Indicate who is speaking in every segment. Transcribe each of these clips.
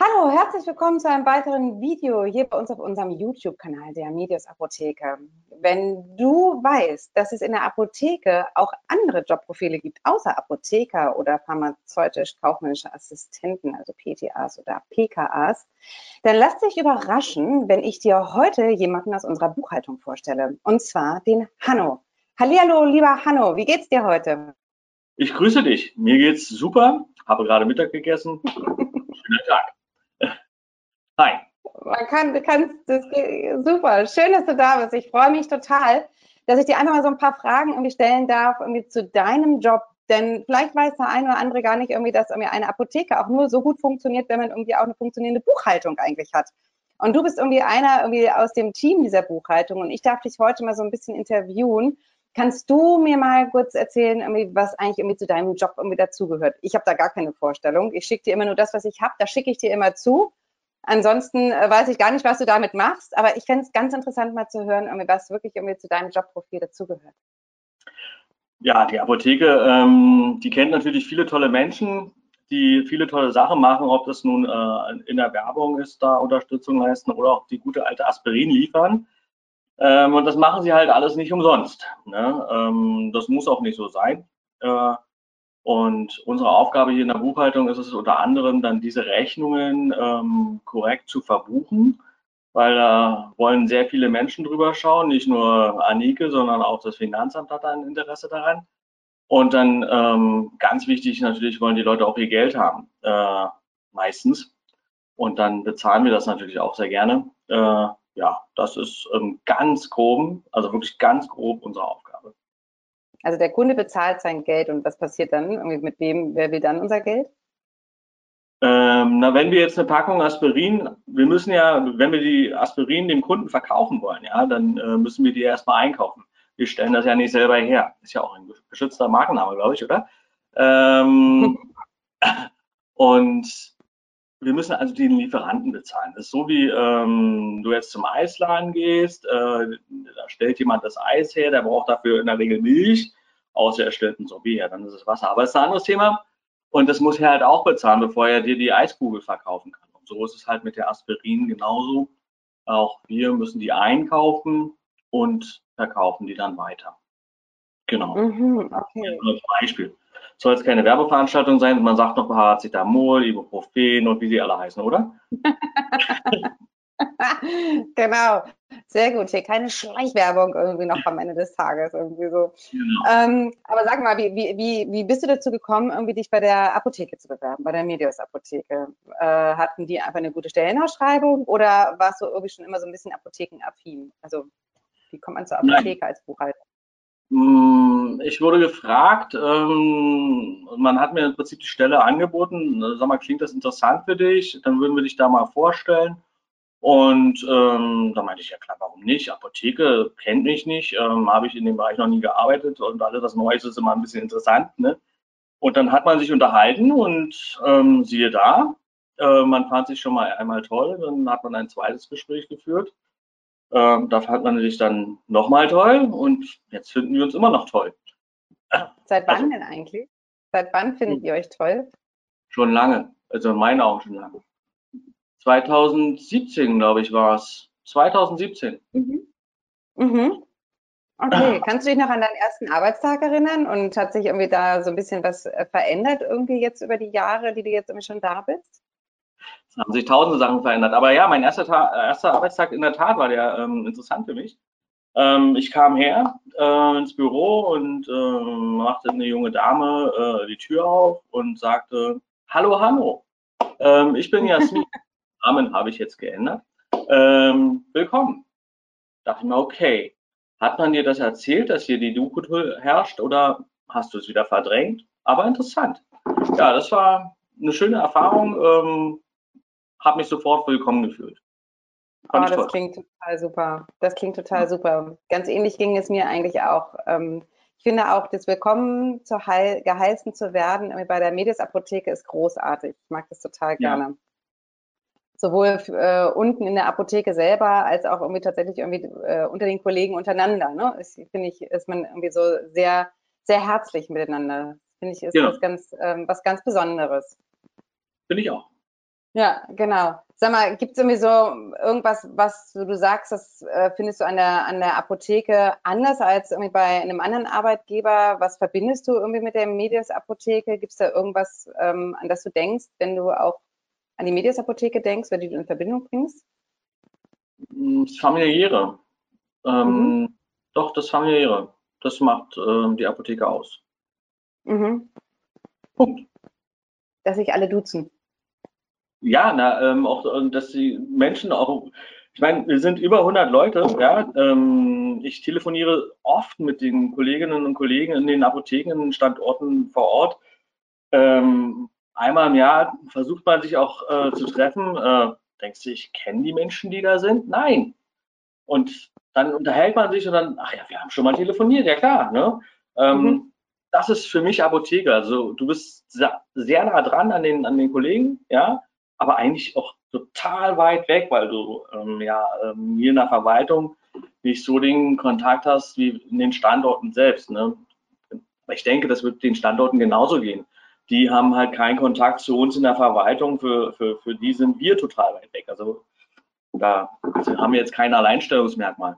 Speaker 1: Hallo, herzlich willkommen zu einem weiteren Video hier bei uns auf unserem YouTube-Kanal der Medius Apotheke. Wenn du weißt, dass es in der Apotheke auch andere Jobprofile gibt, außer Apotheker oder pharmazeutisch-kaufmännische Assistenten, also PTAs oder PKAs, dann lass dich überraschen, wenn ich dir heute jemanden aus unserer Buchhaltung vorstelle, und zwar den Hanno. Hallihallo, lieber Hanno, wie geht's dir heute?
Speaker 2: Ich grüße dich. Mir geht's super. Habe gerade Mittag gegessen. Schöner Tag.
Speaker 1: Man kann, kann das super. Schön, dass du da bist. Ich freue mich total, dass ich dir einfach mal so ein paar Fragen irgendwie stellen darf, irgendwie zu deinem Job. Denn vielleicht weiß der eine oder andere gar nicht irgendwie, dass irgendwie eine Apotheke auch nur so gut funktioniert, wenn man irgendwie auch eine funktionierende Buchhaltung eigentlich hat. Und du bist irgendwie einer irgendwie aus dem Team dieser Buchhaltung und ich darf dich heute mal so ein bisschen interviewen. Kannst du mir mal kurz erzählen, irgendwie, was eigentlich irgendwie zu deinem Job irgendwie dazugehört? Ich habe da gar keine Vorstellung. Ich schicke dir immer nur das, was ich habe. Das schicke ich dir immer zu. Ansonsten äh, weiß ich gar nicht, was du damit machst, aber ich fände es ganz interessant mal zu hören, was wirklich irgendwie zu deinem Jobprofil dazugehört.
Speaker 2: Ja, die Apotheke, ähm, die kennt natürlich viele tolle Menschen, die viele tolle Sachen machen, ob das nun äh, in der Werbung ist, da Unterstützung leisten oder auch die gute alte Aspirin liefern. Ähm, und das machen sie halt alles nicht umsonst. Ne? Ähm, das muss auch nicht so sein. Äh, und unsere Aufgabe hier in der Buchhaltung ist es unter anderem dann diese Rechnungen ähm, korrekt zu verbuchen, weil da wollen sehr viele Menschen drüber schauen, nicht nur Anike, sondern auch das Finanzamt hat ein Interesse daran. Und dann ähm, ganz wichtig natürlich wollen die Leute auch ihr Geld haben, äh, meistens. Und dann bezahlen wir das natürlich auch sehr gerne. Äh, ja, das ist ähm, ganz grob, also wirklich ganz grob unsere Aufgabe.
Speaker 1: Also der Kunde bezahlt sein Geld und was passiert dann? Irgendwie mit wem, wer will dann unser Geld?
Speaker 2: Ähm, na, wenn wir jetzt eine Packung Aspirin, wir müssen ja, wenn wir die Aspirin dem Kunden verkaufen wollen, ja, dann äh, müssen wir die erstmal einkaufen. Wir stellen das ja nicht selber her. Ist ja auch ein geschützter Markenname, glaube ich, oder? Ähm, und wir müssen also den Lieferanten bezahlen. Das ist so wie ähm, du jetzt zum Eisladen gehst, äh, da stellt jemand das Eis her, der braucht dafür in der Regel Milch, außer er stellt ein Sorbet her, dann ist es Wasser. Aber es ist ein anderes Thema und das muss er halt auch bezahlen, bevor er dir die Eiskugel verkaufen kann. Und so ist es halt mit der Aspirin genauso. Auch wir müssen die einkaufen und verkaufen die dann weiter. Genau. Mhm, okay. Als Beispiel soll es keine Werbeveranstaltung sein. Man sagt noch Paracetamol, Ibuprofen und wie sie alle heißen, oder?
Speaker 1: genau, sehr gut. Hier keine Schleichwerbung irgendwie noch am Ende des Tages irgendwie so. Genau. Ähm, aber sag mal, wie, wie, wie bist du dazu gekommen, irgendwie dich bei der Apotheke zu bewerben, bei der Medios Apotheke? Äh, hatten die einfach eine gute Stellenausschreibung oder warst du irgendwie schon immer so ein bisschen apothekenaffin? Also wie kommt man zur Apotheke Nein. als Buchhalter?
Speaker 2: Hm, ich wurde gefragt, ähm, man hat mir im Prinzip die Stelle angeboten, sag mal, klingt das interessant für dich? Dann würden wir dich da mal vorstellen. Und ähm, da meinte ich, ja klar, warum nicht? Apotheke kennt mich nicht, ähm, habe ich in dem Bereich noch nie gearbeitet und alles was Neues ist immer ein bisschen interessant. Ne? Und dann hat man sich unterhalten und ähm, siehe da, äh, man fand sich schon mal einmal toll, dann hat man ein zweites Gespräch geführt ähm, da fand man sich dann nochmal toll und jetzt finden wir uns immer noch toll.
Speaker 1: Seit wann also, denn eigentlich? Seit wann findet hm. ihr euch toll?
Speaker 2: Schon lange, also in meinen Augen schon lange. 2017, glaube ich, war es. 2017. Mhm.
Speaker 1: Mhm. Okay, kannst du dich noch an deinen ersten Arbeitstag erinnern und hat sich irgendwie da so ein bisschen was äh, verändert irgendwie jetzt über die Jahre, die du jetzt irgendwie schon da bist?
Speaker 2: Haben sich tausende Sachen verändert. Aber ja, mein erster, erster Arbeitstag in der Tat war der ähm, interessant für mich. Ähm, ich kam her äh, ins Büro und äh, machte eine junge Dame äh, die Tür auf und sagte, hallo, hallo, ähm, ich bin Jasmin. Namen habe ich jetzt geändert. Ähm, willkommen. Dachte ich mir, okay, hat man dir das erzählt, dass hier die Du-Kultur herrscht oder hast du es wieder verdrängt? Aber interessant. Ja, das war eine schöne Erfahrung. Habe mich sofort willkommen gefühlt.
Speaker 1: oh, das toll. klingt total super. Das klingt total ja. super. Ganz ähnlich ging es mir eigentlich auch. Ähm, ich finde auch, das Willkommen zu heil, geheißen zu werden bei der Medias Apotheke ist großartig. Ich mag das total gerne. Ja. Sowohl äh, unten in der Apotheke selber als auch irgendwie tatsächlich irgendwie äh, unter den Kollegen untereinander. Ne? Ist, finde ich, ist man irgendwie so sehr, sehr herzlich miteinander. Finde ich, ist ja. was ganz, ähm, was ganz Besonderes.
Speaker 2: Finde ich auch.
Speaker 1: Ja, genau. Sag mal, gibt es irgendwie so irgendwas, was du sagst, das äh, findest du an der, an der Apotheke anders als irgendwie bei einem anderen Arbeitgeber? Was verbindest du irgendwie mit der Medias-Apotheke? Gibt es da irgendwas, ähm, an das du denkst, wenn du auch an die Medias-Apotheke denkst, wenn du die in Verbindung bringst?
Speaker 2: Das Familiäre. Ähm, mhm. Doch, das Familiäre. Das macht ähm, die Apotheke aus.
Speaker 1: Mhm. Punkt. Dass sich alle duzen.
Speaker 2: Ja, na, ähm, auch, äh, dass die Menschen auch, ich meine, wir sind über 100 Leute, ja, ähm, ich telefoniere oft mit den Kolleginnen und Kollegen in den Apotheken, Standorten vor Ort. Ähm, einmal im Jahr versucht man sich auch äh, zu treffen. Äh, denkst du, ich kenne die Menschen, die da sind? Nein. Und dann unterhält man sich und dann, ach ja, wir haben schon mal telefoniert, ja klar. Ne? Ähm, mhm. Das ist für mich Apotheke. Also du bist sehr nah dran an den, an den Kollegen, ja aber eigentlich auch total weit weg, weil du ähm, ja ähm, hier in der Verwaltung nicht so den Kontakt hast wie in den Standorten selbst. Ne? Ich denke, das wird den Standorten genauso gehen. Die haben halt keinen Kontakt zu uns in der Verwaltung, für, für, für die sind wir total weit weg. Also da haben wir jetzt kein Alleinstellungsmerkmal.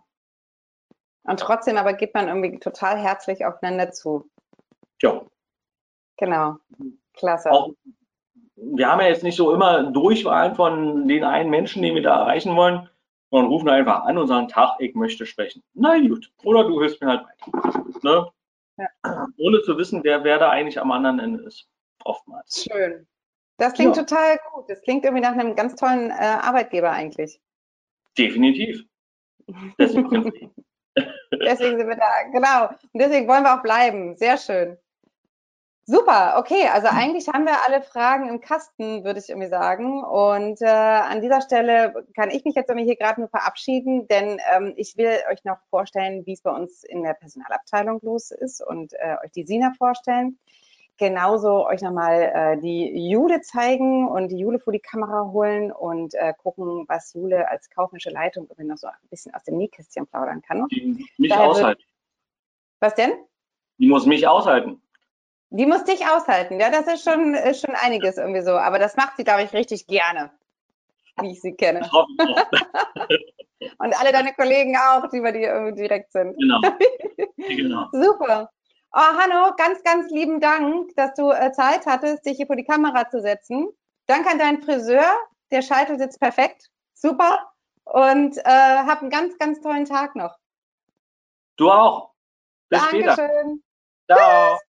Speaker 1: Und trotzdem aber geht man irgendwie total herzlich aufeinander zu.
Speaker 2: Ja.
Speaker 1: Genau. Klasse.
Speaker 2: Auch, wir haben ja jetzt nicht so immer Durchwahlen von den einen Menschen, den wir da erreichen wollen, sondern rufen einfach an und sagen, Tag, ich möchte sprechen. Na gut. Oder du hilfst mir halt weiter. Ne? Ja. Ohne zu wissen, wer, wer da eigentlich am anderen Ende ist. Oftmals.
Speaker 1: Schön. Das klingt ja. total gut. Das klingt irgendwie nach einem ganz tollen äh, Arbeitgeber eigentlich.
Speaker 2: Definitiv.
Speaker 1: Deswegen sind, deswegen sind wir da, genau. Und deswegen wollen wir auch bleiben. Sehr schön. Super, okay. Also hm. eigentlich haben wir alle Fragen im Kasten, würde ich irgendwie sagen. Und äh, an dieser Stelle kann ich mich jetzt irgendwie hier gerade nur verabschieden, denn ähm, ich will euch noch vorstellen, wie es bei uns in der Personalabteilung los ist und äh, euch die Sina vorstellen. Genauso euch nochmal äh, die Jule zeigen und die Jule vor die Kamera holen und äh, gucken, was Jule als kaufmännische Leitung irgendwie noch so ein bisschen aus dem Nähkästchen plaudern kann.
Speaker 2: Die mich Daher aushalten. Wird,
Speaker 1: was denn?
Speaker 2: Die muss mich aushalten.
Speaker 1: Die muss dich aushalten, ja, das ist schon, ist schon einiges irgendwie so. Aber das macht sie, glaube ich, richtig gerne, wie ich sie kenne. Und alle deine Kollegen auch, die bei dir irgendwie direkt sind.
Speaker 2: Genau. genau.
Speaker 1: Super. Oh, Hanno, ganz, ganz lieben Dank, dass du äh, Zeit hattest, dich hier vor die Kamera zu setzen. Danke an deinen Friseur. Der Scheitel sitzt perfekt. Super. Und äh, hab einen ganz, ganz tollen Tag noch.
Speaker 2: Du auch.
Speaker 1: Bis Dankeschön.
Speaker 2: später. Ciao. Tschüss.